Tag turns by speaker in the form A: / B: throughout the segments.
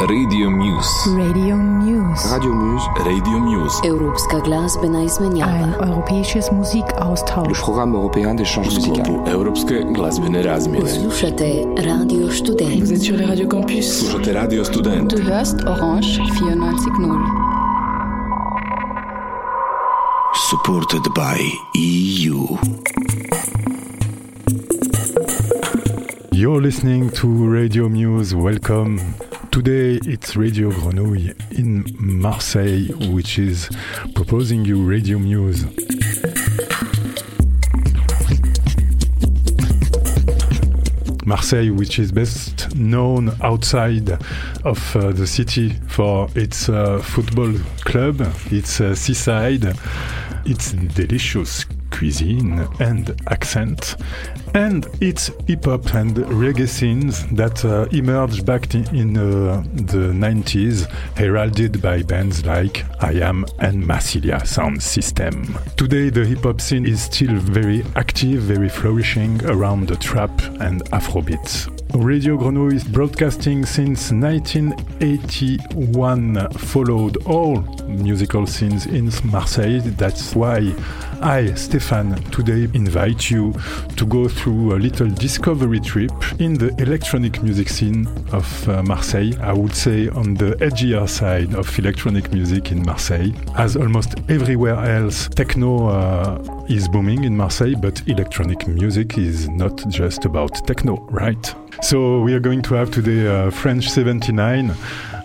A: Radio Muse.
B: Radio Muse.
C: Radio Muse.
A: Radio Muse.
D: Europska glazbena
B: Ein
D: izmenjava.
B: europäisches
C: Le programme européen d'échange
A: U
C: musical.
A: Europske glazbene razmjene.
D: Slušate Radio
E: Vous êtes sur les radios campus.
A: Slušate Radio Student.
E: Du hörst Orange 94.0.
A: Supported by EU.
F: You're listening to Radio Muse. Welcome. Today it's Radio Grenouille in Marseille, which is proposing you Radio Muse. Marseille, which is best known outside of uh, the city for its uh, football club, its uh, seaside, its delicious cuisine and accent, and its hip hop and reggae scenes that uh, emerged back in, uh, the 90s, heralded by bands like IAM and Massilia Sound System. Today, the hip hop scene is still very active, very flourishing around the trap and Afrobeats. Radio Grenouille is broadcasting since 1981, followed all musical scenes in Marseille. That's why I, Stefan, today invite you to go through a little discovery trip in the electronic music scene of uh, Marseille. I would say on the edgier side of electronic music in Marseille. As almost everywhere else, techno uh, is booming in Marseille, but electronic music is not just about techno, right? So we are going to have today uh, French 79,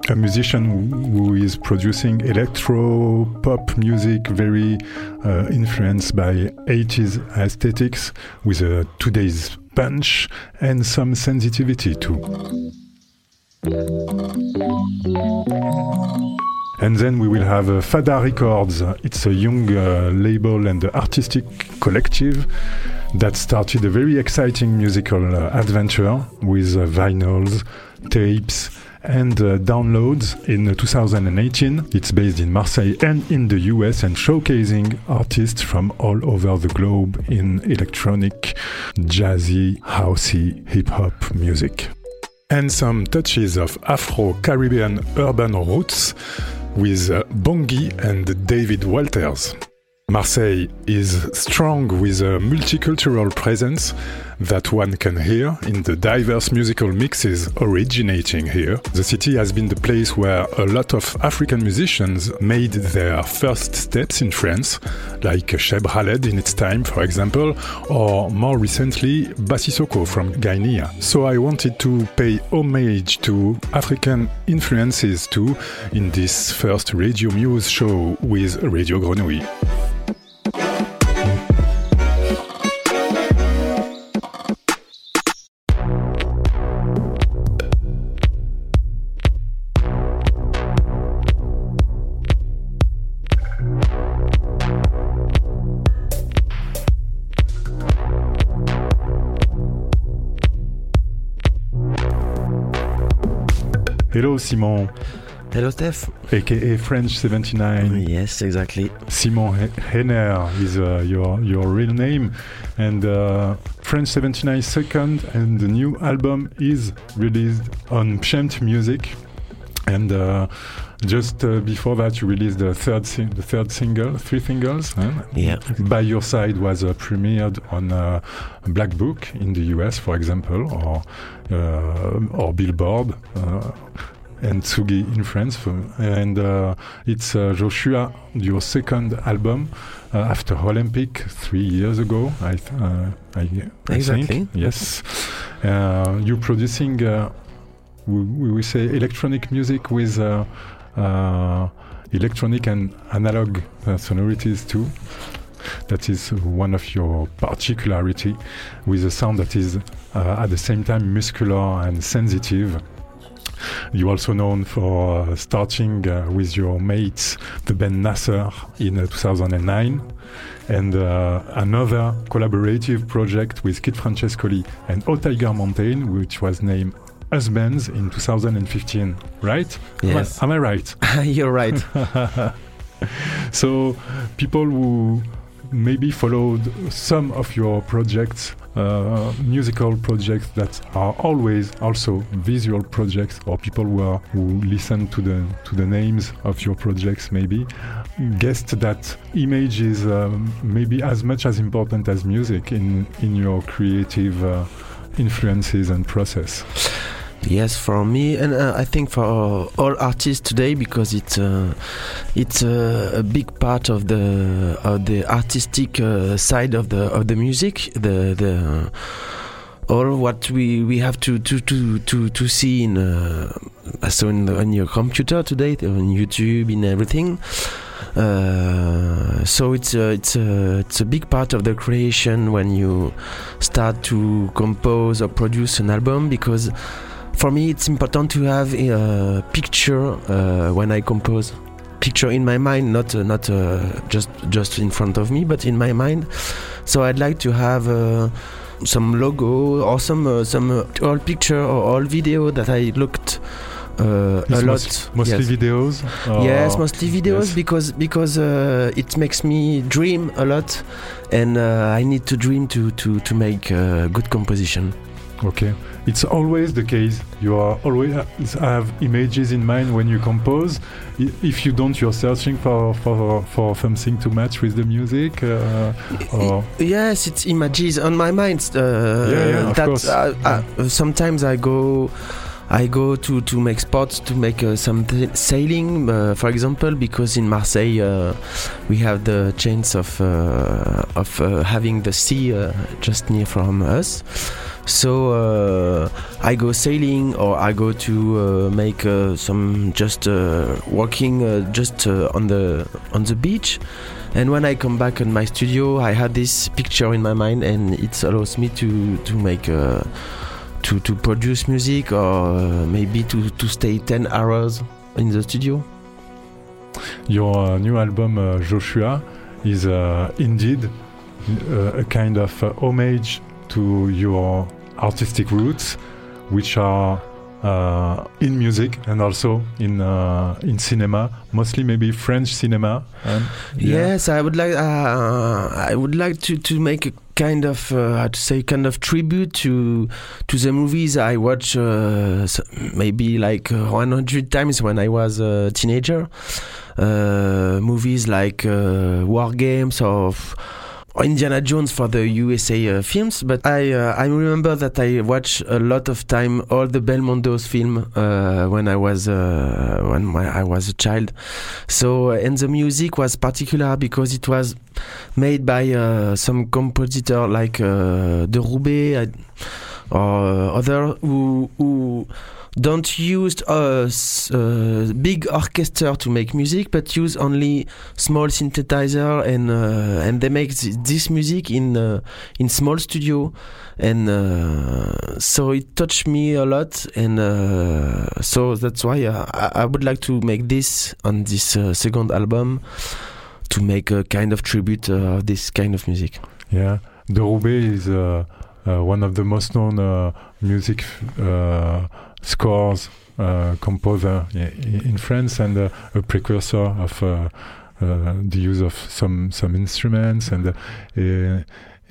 F: a musician who is producing electro pop music, very uh, influenced by 80s aesthetics, with a today's punch and some sensitivity too. And then we will have uh, Fada Records. It's a young uh, label and artistic collective that started a very exciting musical uh, adventure with uh, vinyls, tapes, and uh, downloads in 2018. It's based in Marseille and in the US and showcasing artists from all over the globe in electronic, jazzy, housey, hip hop music. And some touches of Afro Caribbean urban roots with uh, Bongi and David Walters. Marseille is strong with a multicultural presence that one can hear in the diverse musical mixes originating here. The city has been the place where a lot of African musicians made their first steps in France, like Cheb Khaled in its time, for example, or more recently, Bassisoko from Guinea. So I wanted to pay homage to African influences too in this first Radio Muse show with Radio Grenouille. Hello Simon,
G: Hello, Steph.
F: aka French 79.
G: Yes, exactly.
F: Simon He- Henner is uh, your your real name, and uh, French 79 second and the new album is released on Pshent Music, and uh, just uh, before that you released the third sing- the third single, three singles.
G: Yeah.
F: By Your Side was uh, premiered on uh, Black Book in the US, for example, or uh, or Billboard. Uh, and Tsugi in France, for- and uh, it's uh, Joshua, your second album uh, after Olympic three years ago. I, th- uh, I, I
G: Exactly.
F: think yes. Uh, you're producing, uh, we, we say, electronic music with uh, uh, electronic and analog sonorities too. That is one of your particularity, with a sound that is uh, at the same time muscular and sensitive. You're also known for uh, starting uh, with your mates, the band Nasser, in uh, 2009, and another collaborative project with Kid Francescoli and O Tiger Mountain, which was named Husbands in 2015, right? Am I-
G: Yes.
F: Am I right?
G: You're right.
F: So, people who maybe followed some of your projects uh, musical projects that are always also visual projects, or people who are who listen to the to the names of your projects maybe guessed that image is um, maybe as much as important as music in in your creative uh, influences and process.
G: Yes, for me, and uh, I think for all artists today, because it's uh, it's uh, a big part of the of the artistic uh, side of the of the music. The the all what we, we have to to to to, to see in uh, so in, the, on your computer today, on YouTube, in everything. Uh, so it's a, it's a it's a big part of the creation when you start to compose or produce an album because for me it's important to have a picture uh, when I compose picture in my mind not uh, not uh, just just in front of me but in my mind so I'd like to have uh, some logo or some uh, some uh, old picture or old video that I looked uh, a
F: most-
G: lot
F: mostly
G: yes.
F: videos.
G: Yes, mostly videos
F: yes.
G: because because uh, it makes me dream a lot, and uh, I need to dream to to to make uh, good composition.
F: Okay, it's always the case. You are always have images in mind when you compose. If you don't, you're searching for for for something to match with the music. Uh, or
G: Yes, it's images on my mind. Uh,
F: Yeah, yeah, of
G: that
F: course.
G: I, I, sometimes I go. I go to, to make spots to make uh, some th- sailing, uh, for example, because in Marseille uh, we have the chance of uh, of uh, having the sea uh, just near from us. So uh, I go sailing, or I go to uh, make uh, some just uh, walking uh, just on the on the beach. And when I come back in my studio, I had this picture in my mind, and it allows me to to make. To, to produce music or maybe to, to stay 10 hours in the studio
F: your new album Joshua is indeed uh, a kind of uh, homage to your artistic roots, which are uh, in music and also in uh, in cinema, mostly maybe French cinema. And, yeah.
G: Yes, I would like. Uh, I would like to, to make a kind of uh, how to say kind of tribute to to the movies I watched uh, maybe like uh, 100 times when I was a teenager. Movies like War Games or. Indiana Jones for the USA uh, films, but I uh, I remember that I watched a lot of time all the Belmondo's film uh, when I was uh, when my, I was a child. So uh, and the music was particular because it was made by uh, some compositor like De Roubaix or other who who don't use a, big orchestra to make music, but use only small synthesizer and uh, and they make th- this music in uh, in small studio, and uh, so it touched me a lot, and uh, so that's why I, I would like to make this on this uh, second album to make a kind of tribute uh, of this kind of music.
F: Yeah, De Roubaix is one of the most known music scores uh, composer in France and uh, a precursor of uh, uh, the use of some some instruments and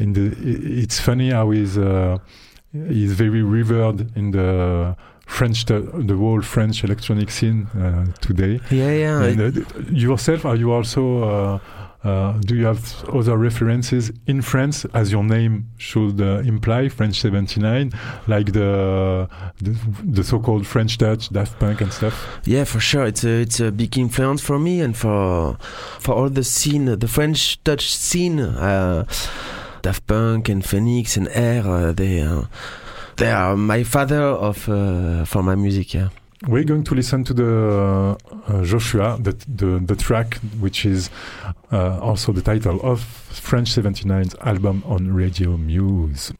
F: in the it's funny how he's uh, he's very revered in the French the whole French electronic scene uh, today.
G: Yeah, yeah.
F: And, uh, yourself, are you also? Uh, uh, do you have other references in France, as your name should uh, imply, French 79, like the the, the so-called French Touch, Daft Punk, and stuff?
G: Yeah, for sure. It's a it's a big influence for me and for for all the scene, the French touch scene. Uh, Daft Punk and Phoenix and Air, uh, they uh, they are my father of for my music. Yeah.
F: We're going to listen to the uh, Joshua, the, the the track, which is uh, also the title of French 79's album on Radio Muse.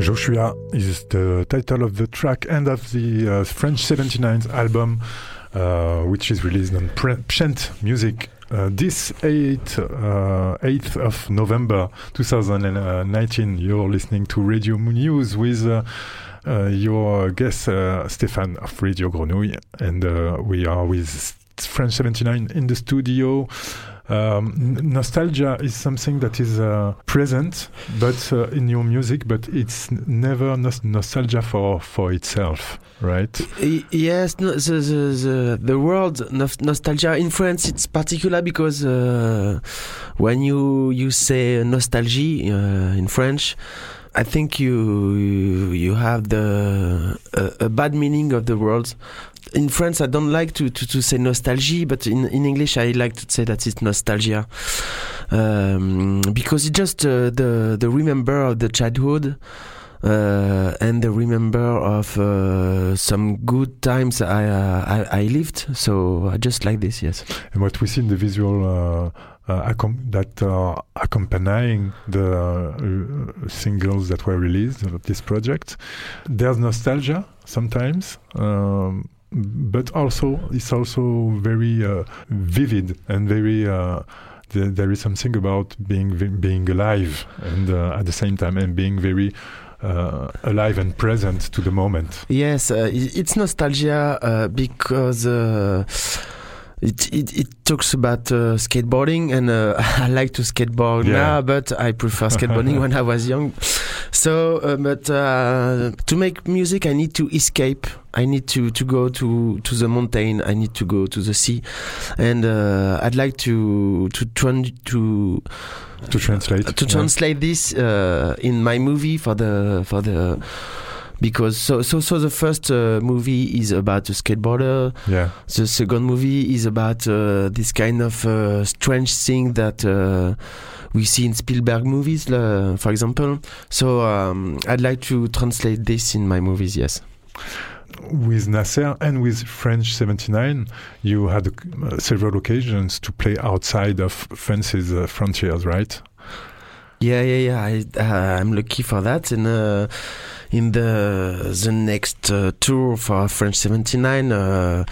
C: Joshua
F: is the title of the track and of the uh, French 79th album, uh, which is released on Pshent Music uh, this 8th, uh, 8th of November 2019. You're listening to Radio Muse with uh, uh, your guest, Stéphane of Radio Grenouille, and we are with French 79 in the studio. Um, nostalgia is something that is uh, present, but uh, in your music, but it's never nos- nostalgia for for itself, right?
G: Yes, no, the, the, the, the word nos- nostalgia in France it's particular because uh, when you you say nostalgie uh, in French, I think you you have the a, a bad meaning of the word. In France, I don't like to, to, to say nostalgie, but in, in English, I like to say that it's nostalgia um, because it's just uh, the the remember of the childhood uh, and the remember of uh, some good times I, uh, I I lived. So I just like this. Yes.
F: And what we see in the visual uh, uh, that are accompanying the uh, singles that were released of this project, there's nostalgia sometimes. Um, but also, it's also very uh, vivid and very. Uh, th- there is something about being being alive and uh, at the same time and being very uh, alive and present to the moment.
G: Yes, uh, it's nostalgia uh, because uh, it, it it talks about uh, skateboarding, and uh, I like to skateboard
F: Yeah.
G: now, but I prefer skateboarding when I was young. So, uh, but uh, to make music, I need to escape. I need to, to go to, to the mountain. I need to go to the sea, and uh, I'd like to to tran- to
F: To translate,
G: to
F: yeah.
G: translate this uh, in my movie for the for the because so so so the first uh, movie is about a skateboarder
F: yeah.
G: the second movie is about uh, this kind of uh, strange thing that uh, we see in Spielberg movies uh, for example so um, I'd like to translate this in my movies yes
F: with Nasser and with French 79, you had uh, several occasions to play outside of France's uh, frontiers, right?
G: Yeah, yeah, yeah. I, uh, I'm lucky for that. And uh, in the the next uh, tour for French 79, uh,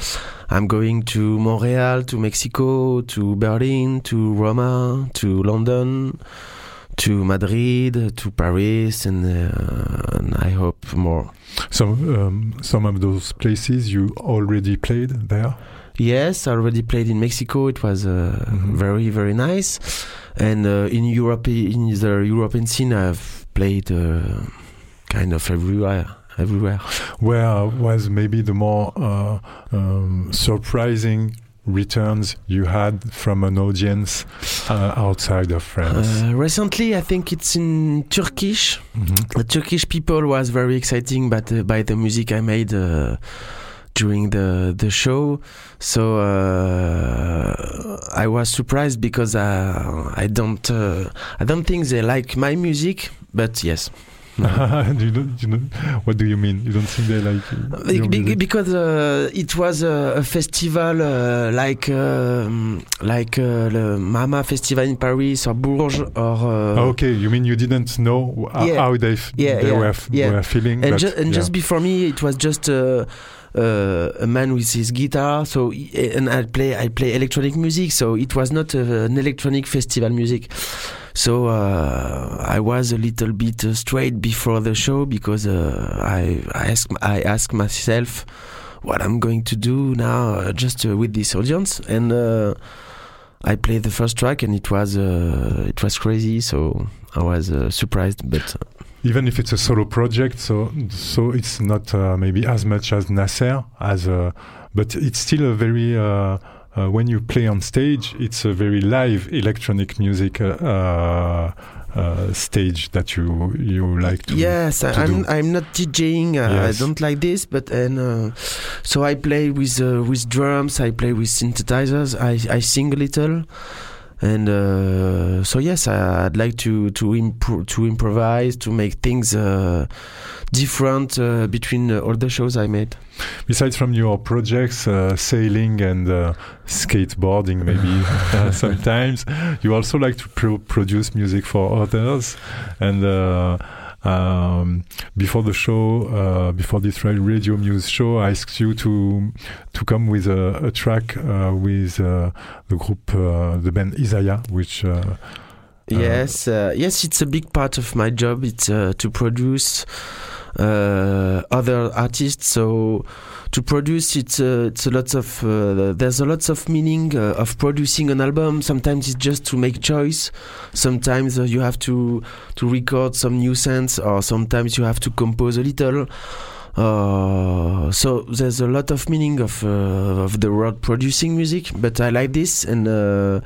G: I'm going to Montreal, to Mexico, to Berlin, to Roma, to London, to Madrid, to Paris, and, uh, and I hope more.
F: So, um, some of those places you already played there?
G: Yes, I already played in Mexico. It was uh,
F: Mhm.
G: very, very nice. And uh, in Europe, in the European scene, I've played uh, kind of everywhere. Everywhere.
F: Where was maybe the more uh, um, surprising returns you had from an audience uh, outside of France?
G: Uh, recently, I think it's in Turkish.
F: Mhm.
G: The Turkish people was very exciting by the, by the music I made uh, during the the show. So uh, I was surprised because uh, I don't uh, I don't think they like my music, but yes.
F: you don't, you don't, what do you mean? You don't think they like uh,
G: Be- be- because uh, it was a, a festival uh, like um, like uh, the Mama Festival in Paris or Bourges or uh,
F: Ah, okay, you mean you didn't know
G: Yeah.
F: how they, f-
G: Yeah,
F: they
G: yeah,
F: were, were feeling?
G: and, ju- and just before me it was just uh, a man with his guitar. So and I play I play electronic music. So it was not uh, an electronic festival music. So uh, I was a little bit uh, straight before the show because uh, I I ask I ask myself what I'm going to do now uh, just uh, with this audience. And uh, I played the first track and it was uh, it was crazy. So I was uh, surprised but
F: even if it's a solo project, so so it's not uh, maybe as much as Nasser as a, but it's still a very uh, uh, when you play on stage, it's a very live electronic music uh, uh, uh, stage that you you like to.
G: yes
F: to
G: I'm
F: do.
G: I'm not DJing uh,
F: Yes.
G: I don't like this but and uh, so I play with uh, with drums I play with synthesizers I I sing a little and uh, so yes I, I'd like to to to improvise to make things uh, different uh, between uh, all the shows I made
F: Besides from your projects, uh, sailing and uh, skateboarding, maybe uh, sometimes you also like to pro- produce music for others. And uh, Um, before the show, uh, before this Radio Muse show, I asked you to to come with a, a track uh, with uh, the group, uh, the band Isaya, which uh,
G: yes, uh, yes, it's a big part of my job. It's to produce uh, other artists. So to produce, it's uh, it's a lot of uh, there's a lots of meaning uh, of producing an album. Sometimes it's just to make choice. Sometimes uh, you have to to record some new sense, or sometimes you have to compose a little. Uh, so there's a lot of meaning of uh, of the word producing music, but I like this, and uh,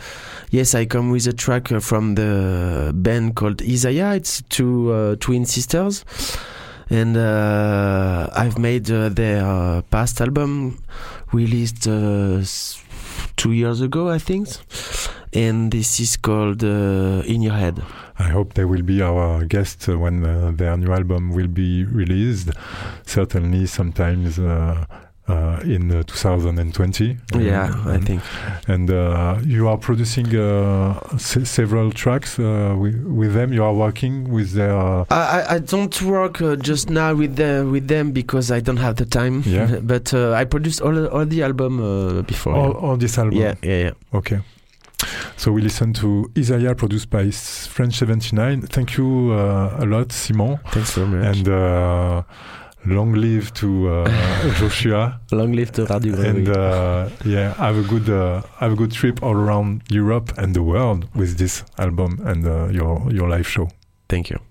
G: yes, I come with a track from the band called Isaya. It's two twin sisters, and uh, I've made uh, their uh, past album released uh, two years ago, I think, and this is called uh, In Your Head.
F: I hope they will be our guests when their new album will be released. Certainly, sometimes uh, in uh, 2020.
G: Yeah, I think.
F: And uh, you are producing uh, se- several tracks uh, with, with them. You are working with their. Uh,
G: I, I- don't work uh, just now with the, with them because I don't have the time.
F: Yeah.
G: but uh, I produced all all the album uh, before.
F: all, all this album.
G: yeah, yeah, yeah.
F: Okay. So we listen to Isaya produced by French 79. Thank you uh, a lot, Simon.
G: Thanks very much.
F: And uh, long live to uh, Joshua.
G: Long live to Radio
F: And uh, yeah, have a good uh, have a good trip all around Europe and the world with this album and uh, your your live show.
G: Thank you.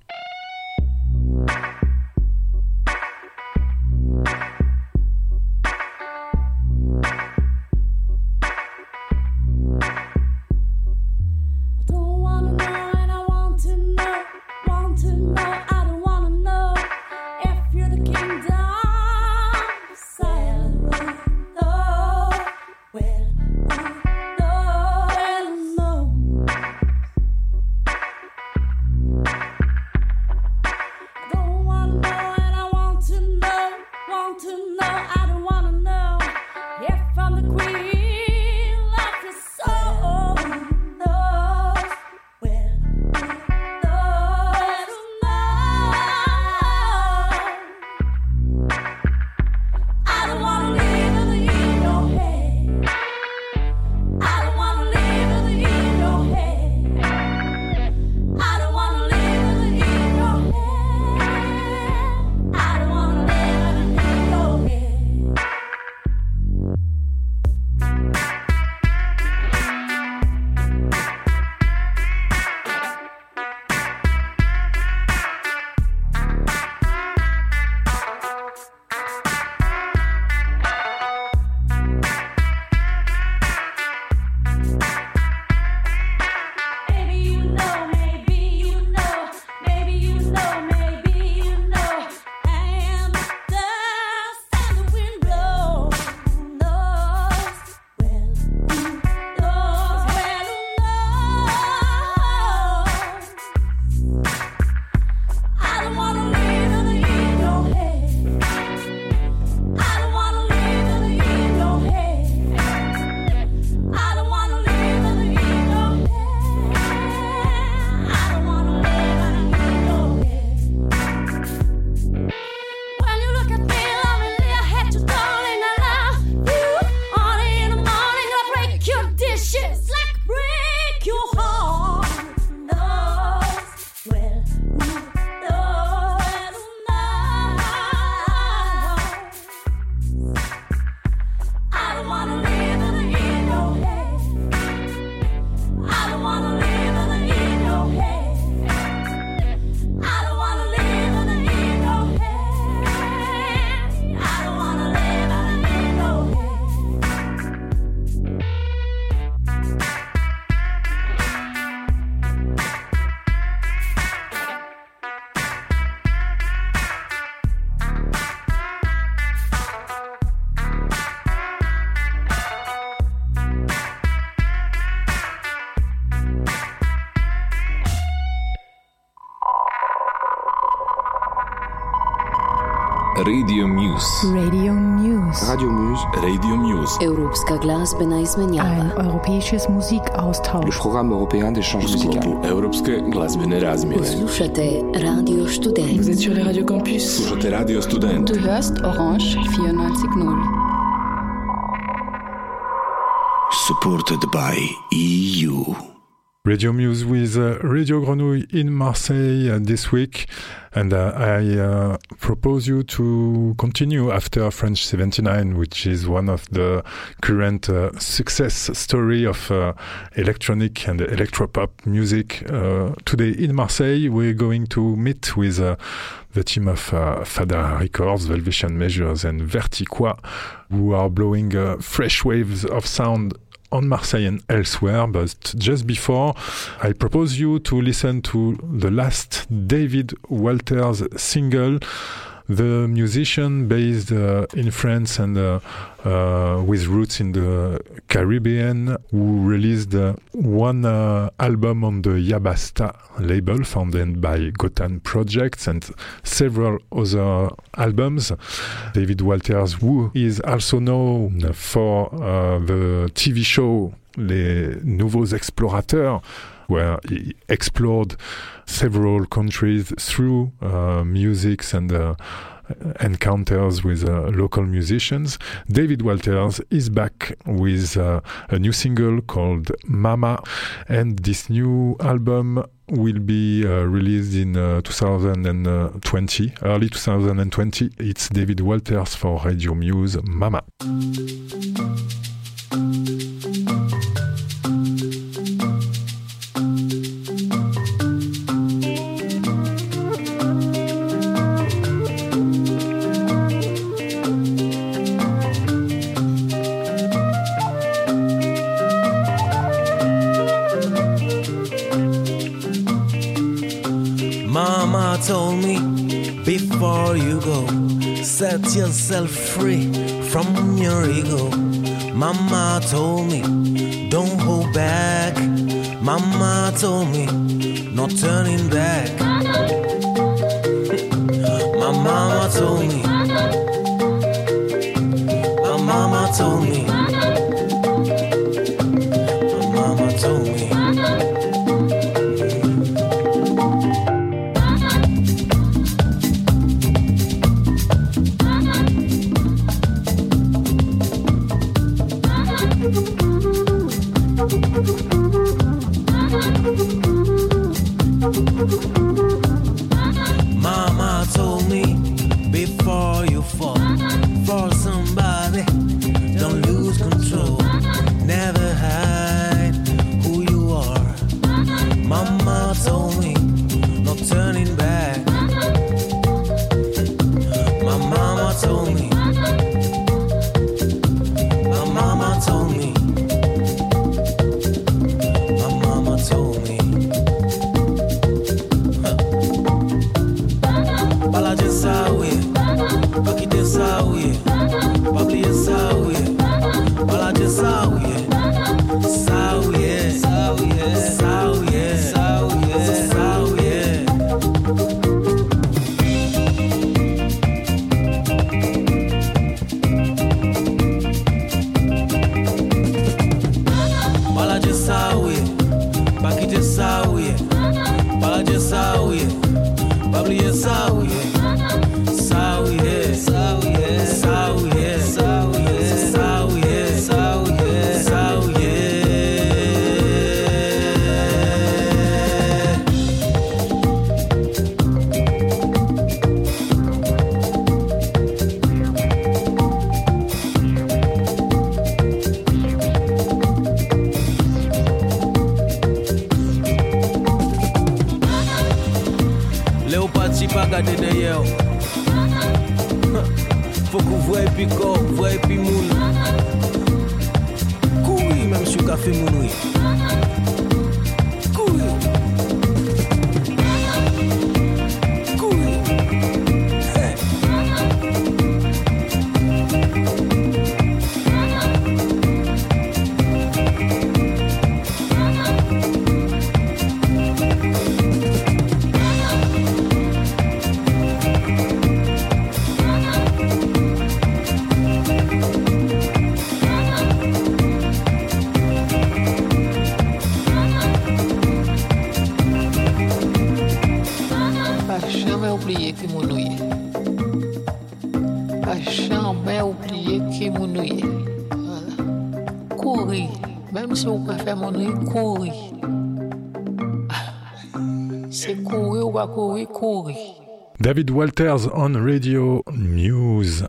A: Muse.
B: Radio Muse.
H: Radio Muse,
A: Radio Muse.
D: Europska glazbena
B: Ein
D: izmenjava.
B: europäisches
H: le
B: Musikaustausch.
H: programme européen d'échange musical.
A: Europske glazbene razmjene.
D: Slušate Radio
E: Vous
D: Student.
E: êtes sur les radios campus.
A: Slušate Radio Student.
E: Du hörst Orange 94.0.
A: Supported by EU.
F: Radio Muse with uh, Radio Grenouille in Marseille uh, this week. And uh, I uh, propose you to continue after French 79, which is one of the current uh, success story of uh, electronic and electropop music. Uh, today in Marseille, we're going to meet with uh, the team of Fada Records, Velvetian Measures, and Vertiqua, who are blowing fresh waves of sound on Marseille and elsewhere. But just before, I propose you to listen to the last David Walters single. The musician based uh, in France and uh, uh, with roots in the Caribbean, who released one album on the Yabasta label, founded by Gotan Projects, and several other albums. David Walters, who is also known for the TV show Les Nouveaux Explorateurs, where he explored several countries through uh, musics and uh, encounters with uh, local musicians. David Walters is back with uh, a new single called Mama, and this new album will be uh, released in uh, 2020, early 2020. It's David Walters for Radio Muse, Mama.
I: Mama free from your ego. Mama told me,
J: C'est ou.
F: David Walters on Radio Muse.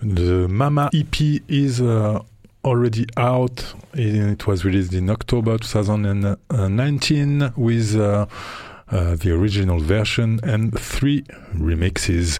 F: The Mama EP is uh, already out. It was released in October 2019 with uh, uh, the original version and three remixes.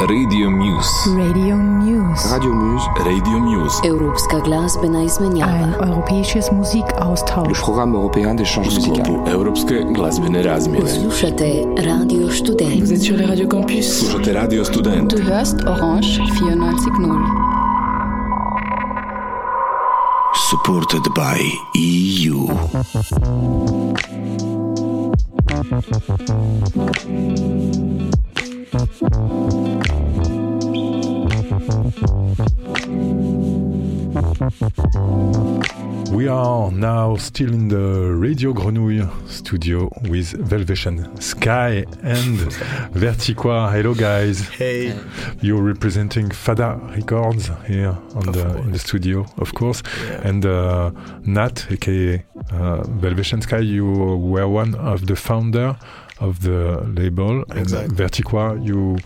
A: Radio Muse.
B: Radio Muse.
H: Radio Muse,
A: Radio Muse.
D: Europska glazbena
B: Ein
D: izmenjava.
B: europäisches
H: le
B: Musikaustausch.
H: programme européen d'échange musical.
A: Europske glazbene razmjene.
D: Slušate Radio
E: Vous
D: Student.
E: êtes sur les Radio Campus.
A: Slušate Radio Student.
E: Du hörst Orange 94.0.
A: Supported by EU.
F: We are now still in the Radio Grenouille studio with Velvation Sky and Vertiqua. Hello, guys.
K: Hey.
F: You're representing Fada Records here on the, in the studio, of course. And uh, Nat, aka uh, Velvation Sky, you were one of the founder of the label.
L: Exactly.
F: And Vertiqua, you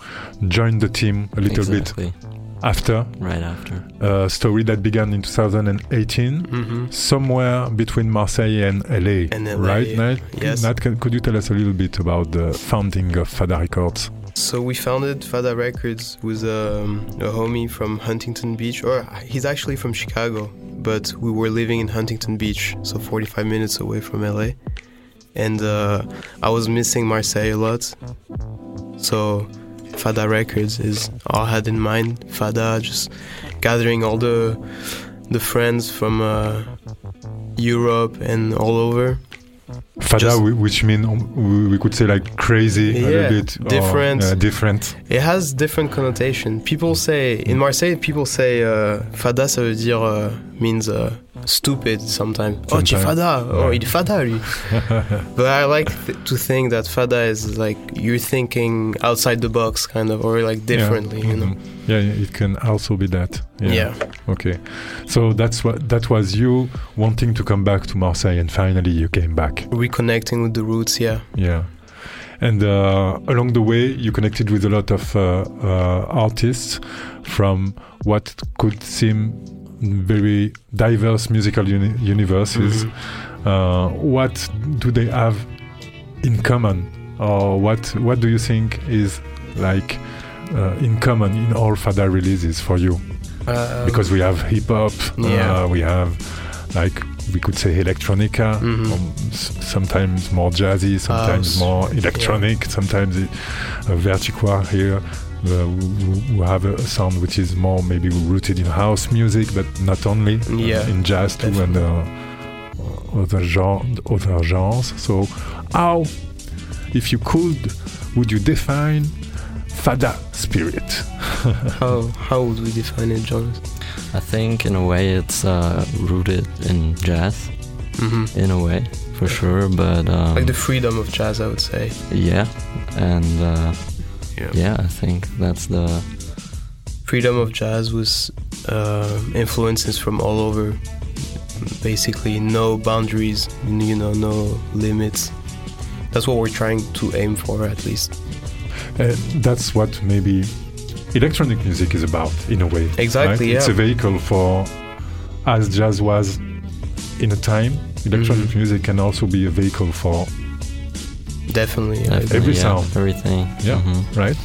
F: joined the team a little
L: exactly.
F: bit after.
L: Right after.
F: A story that began in 2018,
K: Mm-hmm.
F: somewhere between Marseille and LA.
K: And LA,
F: right, Nat?
K: yes.
F: Nat, can, could you tell us a little bit about the founding of Fada Records?
K: So we founded Fada Records with um, a homie from Huntington Beach, or he's actually from Chicago, but we were living in Huntington Beach, so 45 minutes away from LA. And uh, I was missing Marseille a lot. So Fada Records is all I had in mind. Fada, just gathering all the the friends from uh, Europe and all over.
F: Fada,
K: Just-
F: whi- which mean um, we- we could say like crazy, a little bit or,
K: different.
F: different.
K: It has different connotation. People say in Marseille, people say uh, fada, ça veut dire uh, means uh, stupid sometimes. Oh, tu es
F: Sometimes.
K: fada. Oh,
F: Ouais.
K: il fada lui. but I like th- to think that fada is like you're thinking outside the box, kind of, or like differently.
F: Yeah.
K: You know.
F: mhm. Yeah, it can also be that. Yeah.
K: Yeah.
F: Okay. So that's what that was you wanting to come back to Marseille, and finally you came back.
K: Reconnecting with the roots. Yeah.
F: Yeah. And uh, along the way, you connected with a lot of uh, uh, artists from what could seem very diverse musical uni- universes. Uh, what do they have in common, or what what do you think is like uh, in common in all Fada releases for you?
K: Um,
F: because we have hip hop,
K: Yeah.
F: uh, we have like we could say electronica,
K: Mhm.
F: um, s- sometimes more jazzy, sometimes
K: House,
F: more electronic, sometimes it, uh, vertiqua here. Uh, who, who have a sound which is more maybe rooted in house music, but not only uh,
K: Yeah,
F: in jazz too and uh, other genre, other genres. So, how, if you could, would you define Fada spirit?
K: how how would we define it, John?
L: I think in a way it's uh, rooted in jazz,
K: hmm
L: in a way, for sure. But um,
K: Like the freedom of jazz, I would say.
L: yeah, and uh,
K: Yeah.
L: yeah, I think that's the
K: freedom of jazz was uh, influences from all over basically no boundaries you know no limits that's what we're trying to aim for at least
F: Uh, that's what maybe electronic music is about in a way.
K: Exactly,
F: right? It's a vehicle for, as jazz was in a time, electronic
K: Mhm.
F: music can also be a vehicle for,
K: definitely I
L: definitely,
F: Every
L: yeah,
F: sound.
L: everything.
F: Yeah.
L: Mhm.
F: right?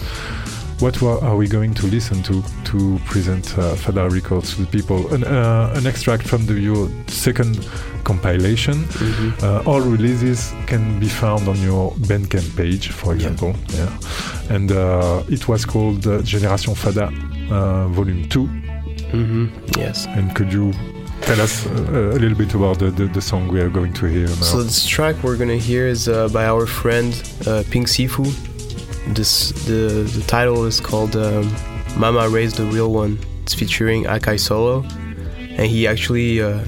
F: What wa- are we going to listen to to present uh, Fada Records to the people? An, uh, an extract from the, your second compilation.
K: Mhm.
F: Uh, all releases can be found on your Bandcamp page, for example. Yeah. And uh, it was called uh, Generation Fada uh, Volume 2.
K: Mhm. yes
F: And could you tell us uh, a little bit about the, the, the song we are going to hear now?
K: so this track we're gonna hear is uh, by our friend uh, Pink Siifu this the, the title is called um, Mama Raised the Real One it's featuring Akai Solo and he actually uh,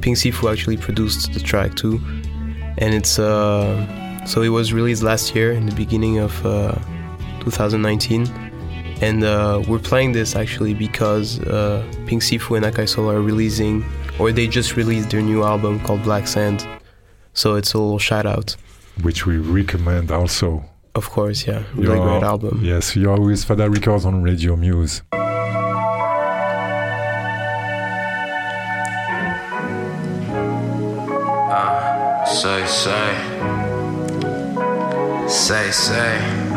K: Pink Siifu actually produced the track too and it's uh,
G: So it was released last year in the beginning of uh, 2019. And uh, we're playing this actually because uh, Pink Siifu and Akai Solo are releasing, or they just released their new album called Black Sand. So it's a little shout out.
F: Which we recommend also.
G: Of course, yeah. Really
F: You're-
G: great album.
F: Yes, you're with Fada Records on Radio Muse.
M: Say, say. Say, say.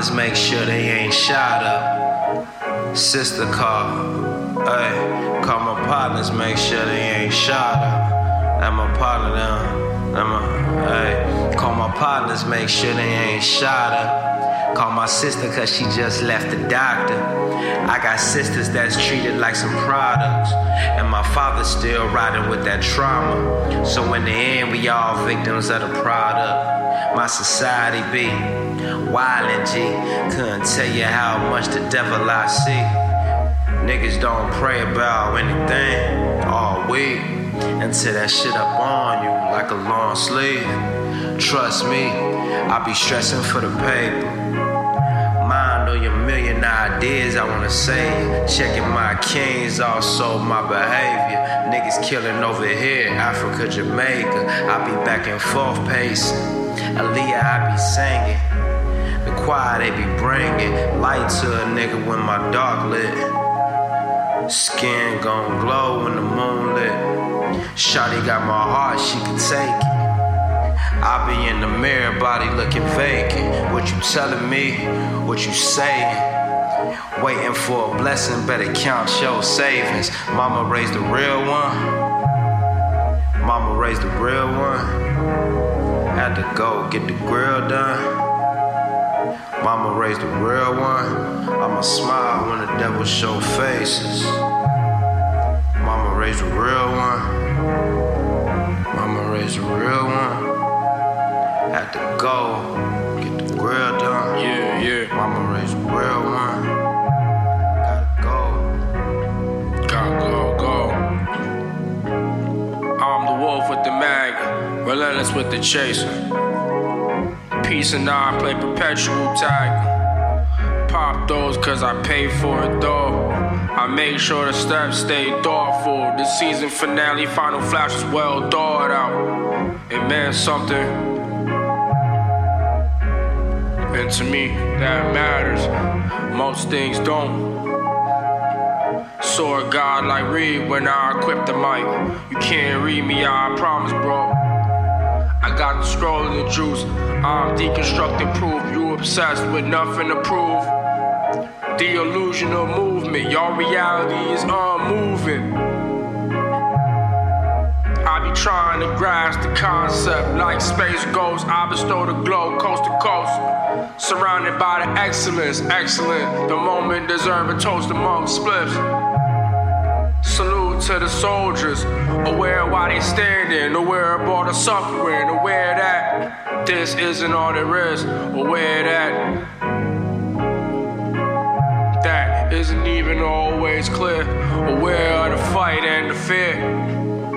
M: My partners, make sure they ain't shot up. Sister call. Hey, call my partners, make sure they ain't shot up. I'm a partner them. I'm a, hey. Call my partners, make sure they ain't shot up. Call my sister cause she just left the doctor. I got sisters that's treated like some products. And my father's still riding with that trauma. So in the end, we all victims of the product. My society be wild and G. Couldn't tell you how much the devil I see. Niggas don't pray about anything all week until that shit up on you like a long sleeve. Trust me, I be stressing for the paper. Your million ideas, I wanna say. Checking my kings, also my behavior. Niggas killing over here, Africa, Jamaica. I be back and forth pacing. Aaliyah, I be singing. The choir they be bringing. Light to a nigga when my dark lit. Skin gon' glow when the moon lit. Shawty got my heart, she can take it. I be in the mirror, body looking vacant. What you telling me? What you saying? Waiting for a blessing, better count your savings. Mama raised the real one. Mama raised the real one. Had to go get the grill done. Mama raised the real one. I'ma smile when the devil show faces. Mama raised the real one. Mama raised the real one. Had to go get the grill done. Yeah, yeah. Mama raised the real one. Gotta go.
N: Gotta go, go. I'm the wolf with the mag, relentless with the chaser. Peace and I play perpetual tag. Pop those cause I pay for it though. I make sure the steps stay thoughtful. The season finale, final flash was well thought out. It meant something. And to me, that matters. Most things don't. Saw god like Reed when I equipped the mic. You can't read me, I promise, bro. I got the scroll of the juice. Uh, I'm deconstructing proof. You obsessed with nothing to prove. The illusion of movement. Your reality is unmoving. I be trying to grasp the concept like space ghosts. I bestow the glow coast to coast. Surrounded by the excellence, excellent. The moment deserve a toast among spliffs. To the soldiers, aware of why they standing, aware of all the suffering, aware that this isn't all there is, aware that that isn't even always clear, aware of the fight and the fear,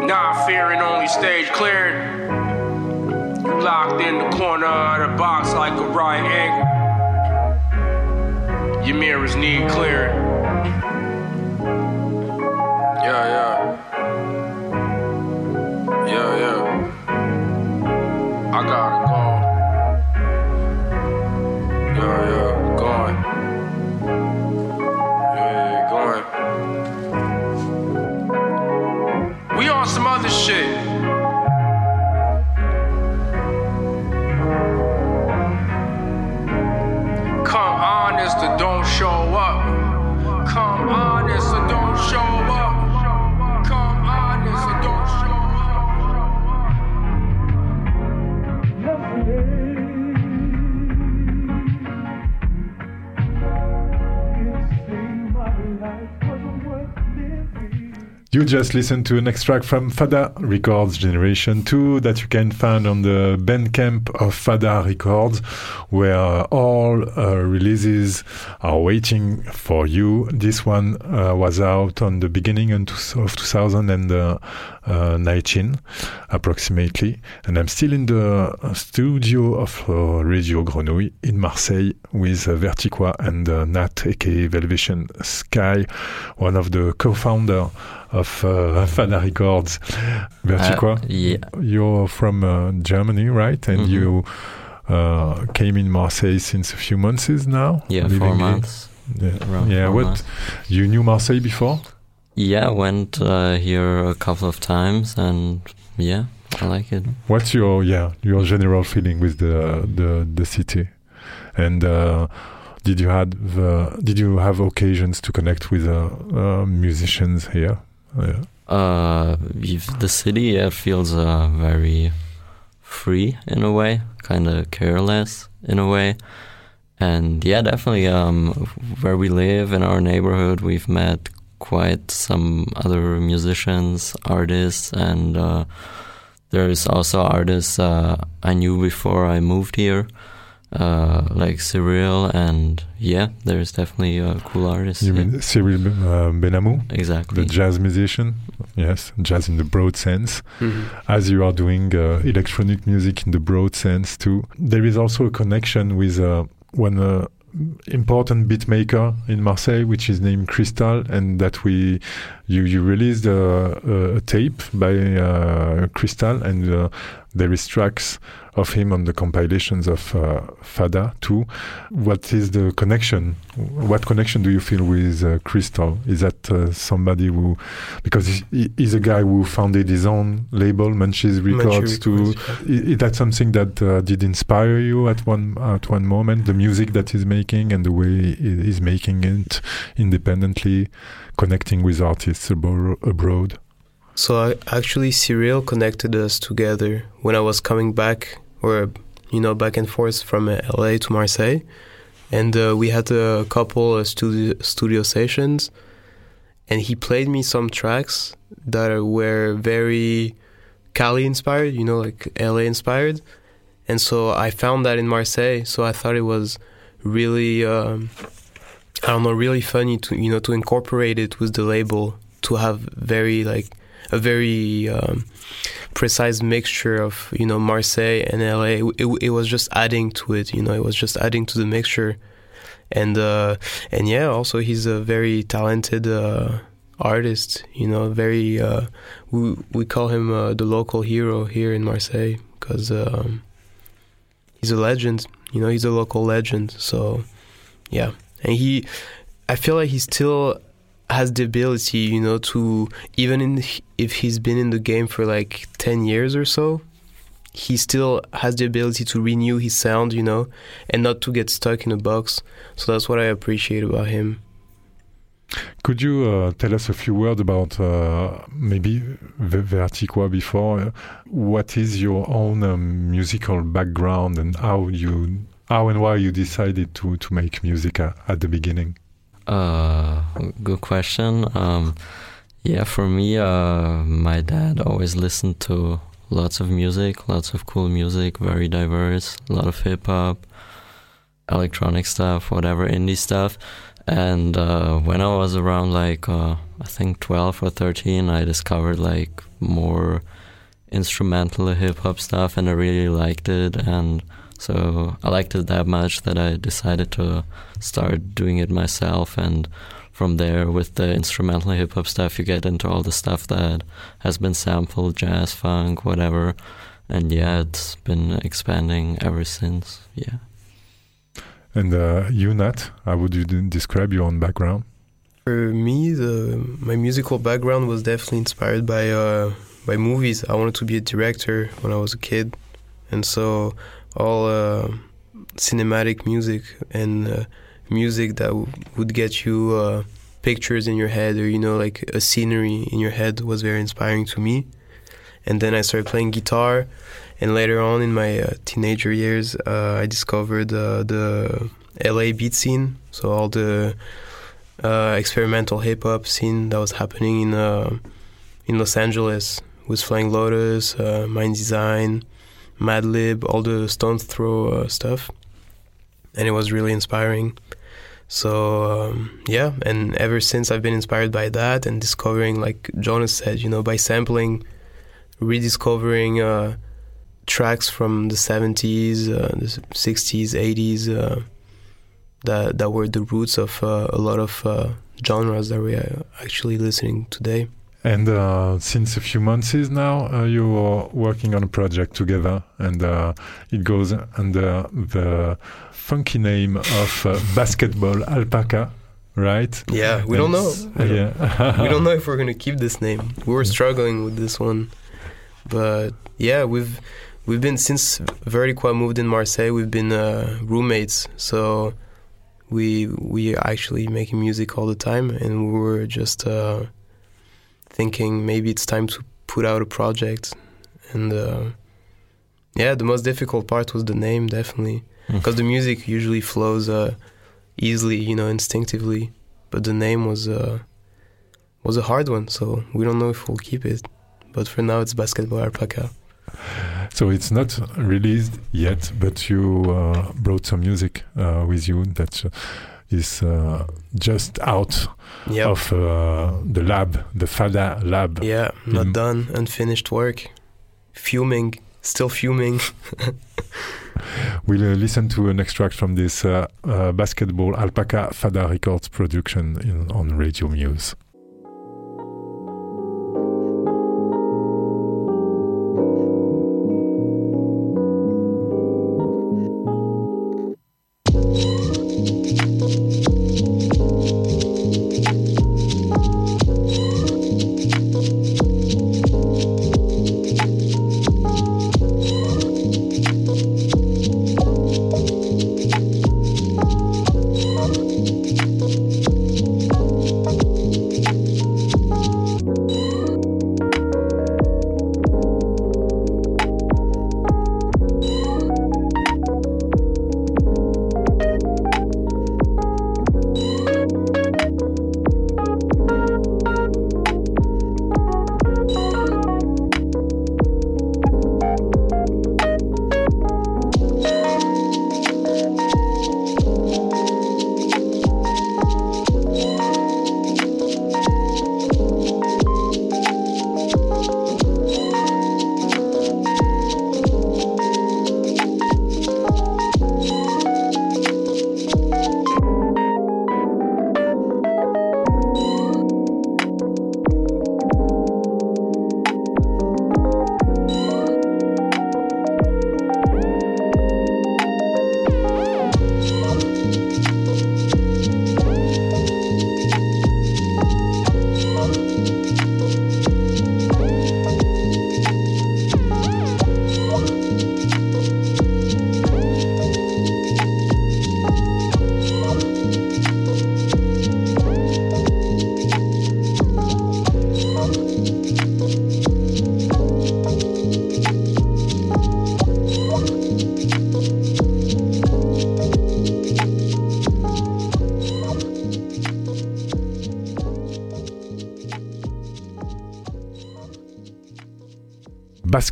N: not fearing only stage cleared. Locked in the corner of the box like a right angle. Your mirrors need clearing. Yeah, yeah. Yeah, yeah. I gotta go.
F: You just listened to an extract from Fada Records Generation 2 that you can find on the Bandcamp of Fada Records, where all uh, releases are waiting for you. This one uh, was out on the beginning of 2019, approximately. And I'm still in the studio of uh, Radio Grenouille in Marseille with uh, Vertiqua and uh, Nat, aka Velvision Sky, one of the co-founder of uh, Fada Records. Vertiqua,
L: Uh, yeah.
F: you're from uh, Germany, right? And
L: Mhm.
F: you uh, came in Marseille since a few months now.
L: Yeah, four
F: in-
L: months.
F: Yeah, yeah.
L: four
F: What
L: months.
F: you knew Marseille before?
L: Yeah, went uh, here a couple of times, and yeah, I like it.
F: What's your yeah your general feeling with the the the city? And uh, did you had the did you have occasions to connect with uh, uh, musicians here? Yeah.
L: Uh, the city it feels uh, very free in a way, kind of careless in a way, and yeah, definitely. Um, where we live in our neighborhood, we've met quite some other musicians, artists, and uh, there's also artists uh, I knew before I moved here. Uh, like Cyril, and yeah, there's definitely a cool artist.
F: You
L: yeah.
F: mean Cyril uh, Benamou,
L: exactly
F: the jazz musician? Yes, jazz in the broad sense.
L: Mhm.
F: As you are doing uh, electronic music in the broad sense too, there is also a connection with uh, one uh, important beat maker in Marseille, which is named Crystal, and that we you you released a, a, tape by uh, Crystal, and uh, there is tracks of him on the compilations of uh, Fada too. What is the connection? What connection do you feel with uh, Crystal? Is that uh, somebody who, because he, he's a guy who founded his own label, Munchies Records, too. Is, is that something that uh, did inspire you at one at one moment? The music that he's making and the way he's making it independently, connecting with artists abro- abroad.
K: So I, actually, Cyril connected us together when I was coming back, or you know, back and forth from uh, LA to Marseille, and uh, we had a couple of studio studio sessions, and he played me some tracks that were very Cali inspired, you know, like LA inspired, and so I found that in Marseille. So I thought it was really, um, I don't know, really funny to you know to incorporate it with the label to have very like a very um, precise mixture of you know Marseille and LA. It, it was just adding to it, you know. It was just adding to the mixture, and uh, and yeah, also he's a very talented uh, artist. You know, very uh, we we call him uh, the local hero here in Marseille because um, he's a legend. You know, he's a local legend. So yeah, and he, I feel like he's still has the ability, you know, to even in if he's been in the game for like ten years or so, he still has the ability to renew his sound, you know, and not to get stuck in a box. So that's what I appreciate about him.
F: Could you uh, tell us a few words about uh, maybe Ve- Vertiqua before? What is your own um, musical background and how you, how and why you decided to to make music uh, at the beginning?
L: Uh, good question. Um, yeah, for me, uh, my dad always listened to lots of music, lots of cool music, very diverse, a lot of hip hop, electronic stuff, whatever, indie stuff. And uh, when I was around like uh, I think 12 or 13, I discovered like more instrumental hip hop stuff, and I really liked it. And so I liked it that much that I decided to start doing it myself. And from there, with the instrumental hip hop stuff, you get into all the stuff that has been sampled, jazz, funk, whatever. And yeah, it's been expanding ever since. Yeah.
F: And uh, you, Nat, how would you describe your own background?
K: For me, the my musical background was definitely inspired by uh, by movies. I wanted to be a director when I was a kid, and so all uh, cinematic music and uh, music that w- would get you uh, pictures in your head or you know like a scenery in your head was very inspiring to me. And then I started playing guitar, and later on in my uh, teenager years, uh, I discovered uh, the LA beat scene. So all the uh, experimental hip hop scene that was happening in uh, in Los Angeles with Flying Lotus, uh, Mndsgn, Madlib, all the Stones Throw uh, stuff, and it was really inspiring. So um, yeah, and ever since I've been inspired by that and discovering, like Jonas said, you know, by sampling, rediscovering uh, tracks from the 70s, uh, the 60s, 80s uh, that that were the roots of uh, a lot of uh, genres that we are actually listening today.
F: And uh, since a few months is now, uh, you are working on a project together, and uh, it goes under the funky name of uh, Basketball Alpaca, right?
K: Yeah, we don't know.
F: And-
K: We don't-
F: yeah.
K: we don't know if we're gonna keep this name. We were struggling with this one, but yeah, we've we've been since Vertiqua moved in Marseille. We've been uh, roommates, so we we are actually making music all the time, and we were just uh, thinking maybe it's time to put out a project. And uh, yeah, the most difficult part was the name, definitely, because the music usually flows uh, easily, you know, instinctively. But the name was uh, was a hard one, so we don't know if we'll keep it. But for now, it's Basketball Alpaca.
F: So it's not released yet, but you uh, brought some music uh, with you that uh, is uh, just out
K: Yep.
F: of uh, the lab, the Fada lab.
K: Yeah, not
F: in-
K: done, unfinished work, fuming, still fuming.
F: We'll uh, listen to an extract from this uh, uh, Basketball Alpaca Fada Records production in, on Radio Muse.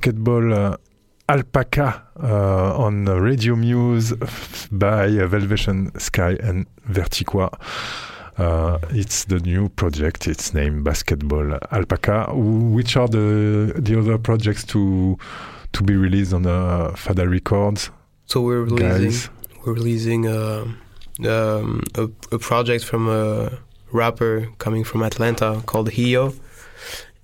F: Basketball uh, Alpaca uh, on Radio Muse by Velvation Sky and Vertiqua. Uh, it's the new project. It's named Basketball Alpaca. Which are the the other projects to to be released on uh, Fada Records?
K: So we're releasing
F: Guys.
K: we're releasing uh, um, a, a project from a rapper coming from Atlanta called Hio,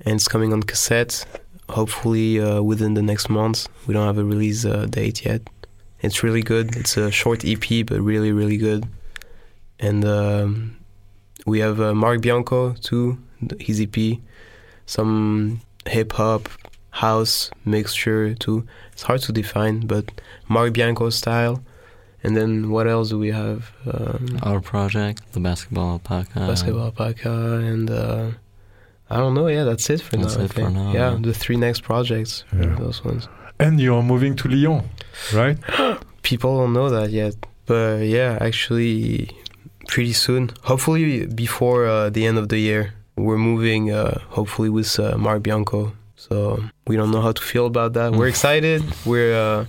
K: and it's coming on cassette. Hopefully uh, within the next month. We don't have a release uh, date yet. It's really good. It's a short EP, but really really good. And um, we have uh, Mark Bianco too, his EP, some hip hop, house mixture too. It's hard to define, but Mark Bianco style. And then what else do we have? Um,
L: Our project, the Basketball Alpaca.
K: Basketball Alpaca and uh, I don't know. Yeah, that's it for
L: That's
K: now. I
L: it for now,
K: Yeah,
L: yeah.
K: the three next projects.
F: Yeah.
K: Those ones.
F: And you're moving to Lyon, right?
K: People don't know that yet, but yeah, actually, pretty soon. Hopefully before uh, the end of the year. we're moving uh, hopefully with uh, Mark Bianco. So we don't know how to feel about that. We're excited. We're uh,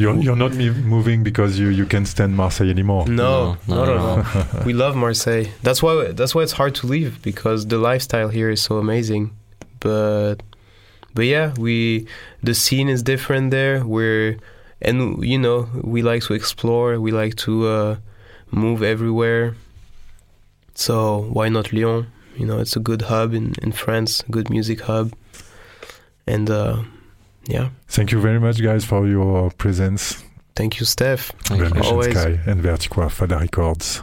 F: You're, you're not moving because you, you can't stand Marseille anymore.
K: no,
L: No,
K: not
L: no,
K: at
L: no.
K: all. we love Marseille. That's why that's why it's hard to leave because the lifestyle here is so amazing. But but yeah, we the scene is different there. We're and you know we like to explore. We like to uh, move everywhere. So why not Lyon? You know, it's a good hub in in France, good music hub, and uh, yeah.
F: Thank you very much, guys, for your presence.
K: Thank you, Steph.
L: Thank you.
F: Revelation
K: Always.
F: Sky and Vertiqua Fada Records.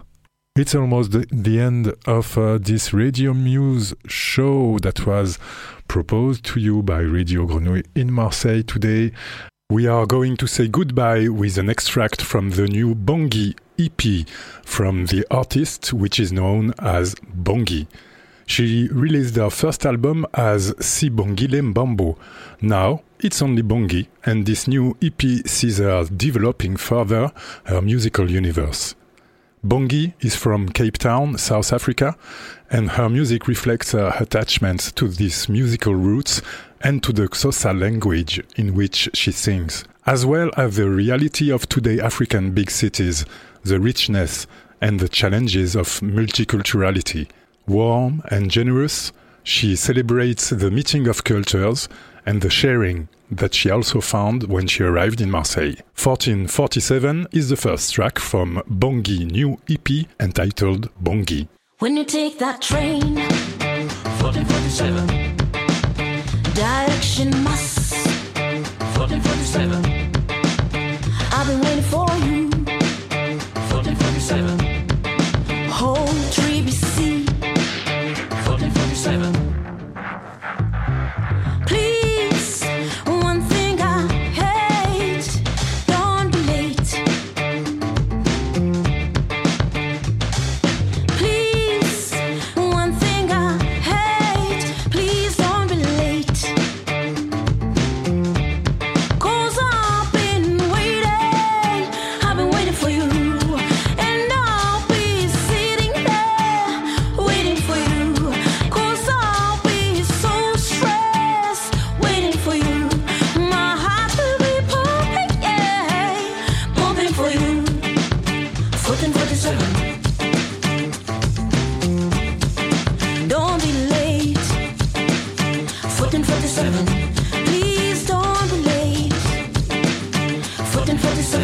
F: It's almost the, the end of uh, this Radio Muse show that was proposed to you by Radio Grenouille in Marseille today. We are going to say goodbye with an extract from the new Bongi EP from the artist, which is known as Bongi. She released her first album as Sibongile Mbambo. Now it's only Bongi, and this new EP sees her developing further her musical universe. Bongi is from Cape Town, South Africa, and her music reflects her attachment to these musical roots and to the Xhosa language in which she sings, as well as the reality of today African big cities, the richness and the challenges of multiculturality. Warm and generous, she celebrates the meeting of cultures and the sharing that she also found when she arrived in Marseille. 1447 is the first track from Bongi new EP entitled Bongi.
C: When you take that train, 1447, direction must, 1447. I've been waiting for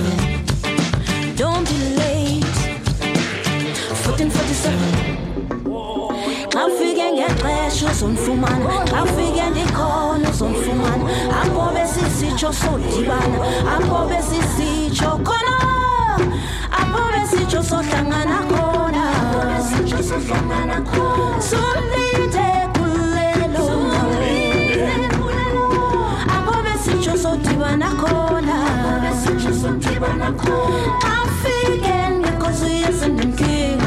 C: 1447. Don't be late. 1447. Afike ngexesha uzondifumana afike ndikhona uzondifumana apho besisitsho sodibana apho besisitsho khona apho besitsho sohlangana khona somlinde kulelo sodibana khona afike ngekhosi yezinenkinga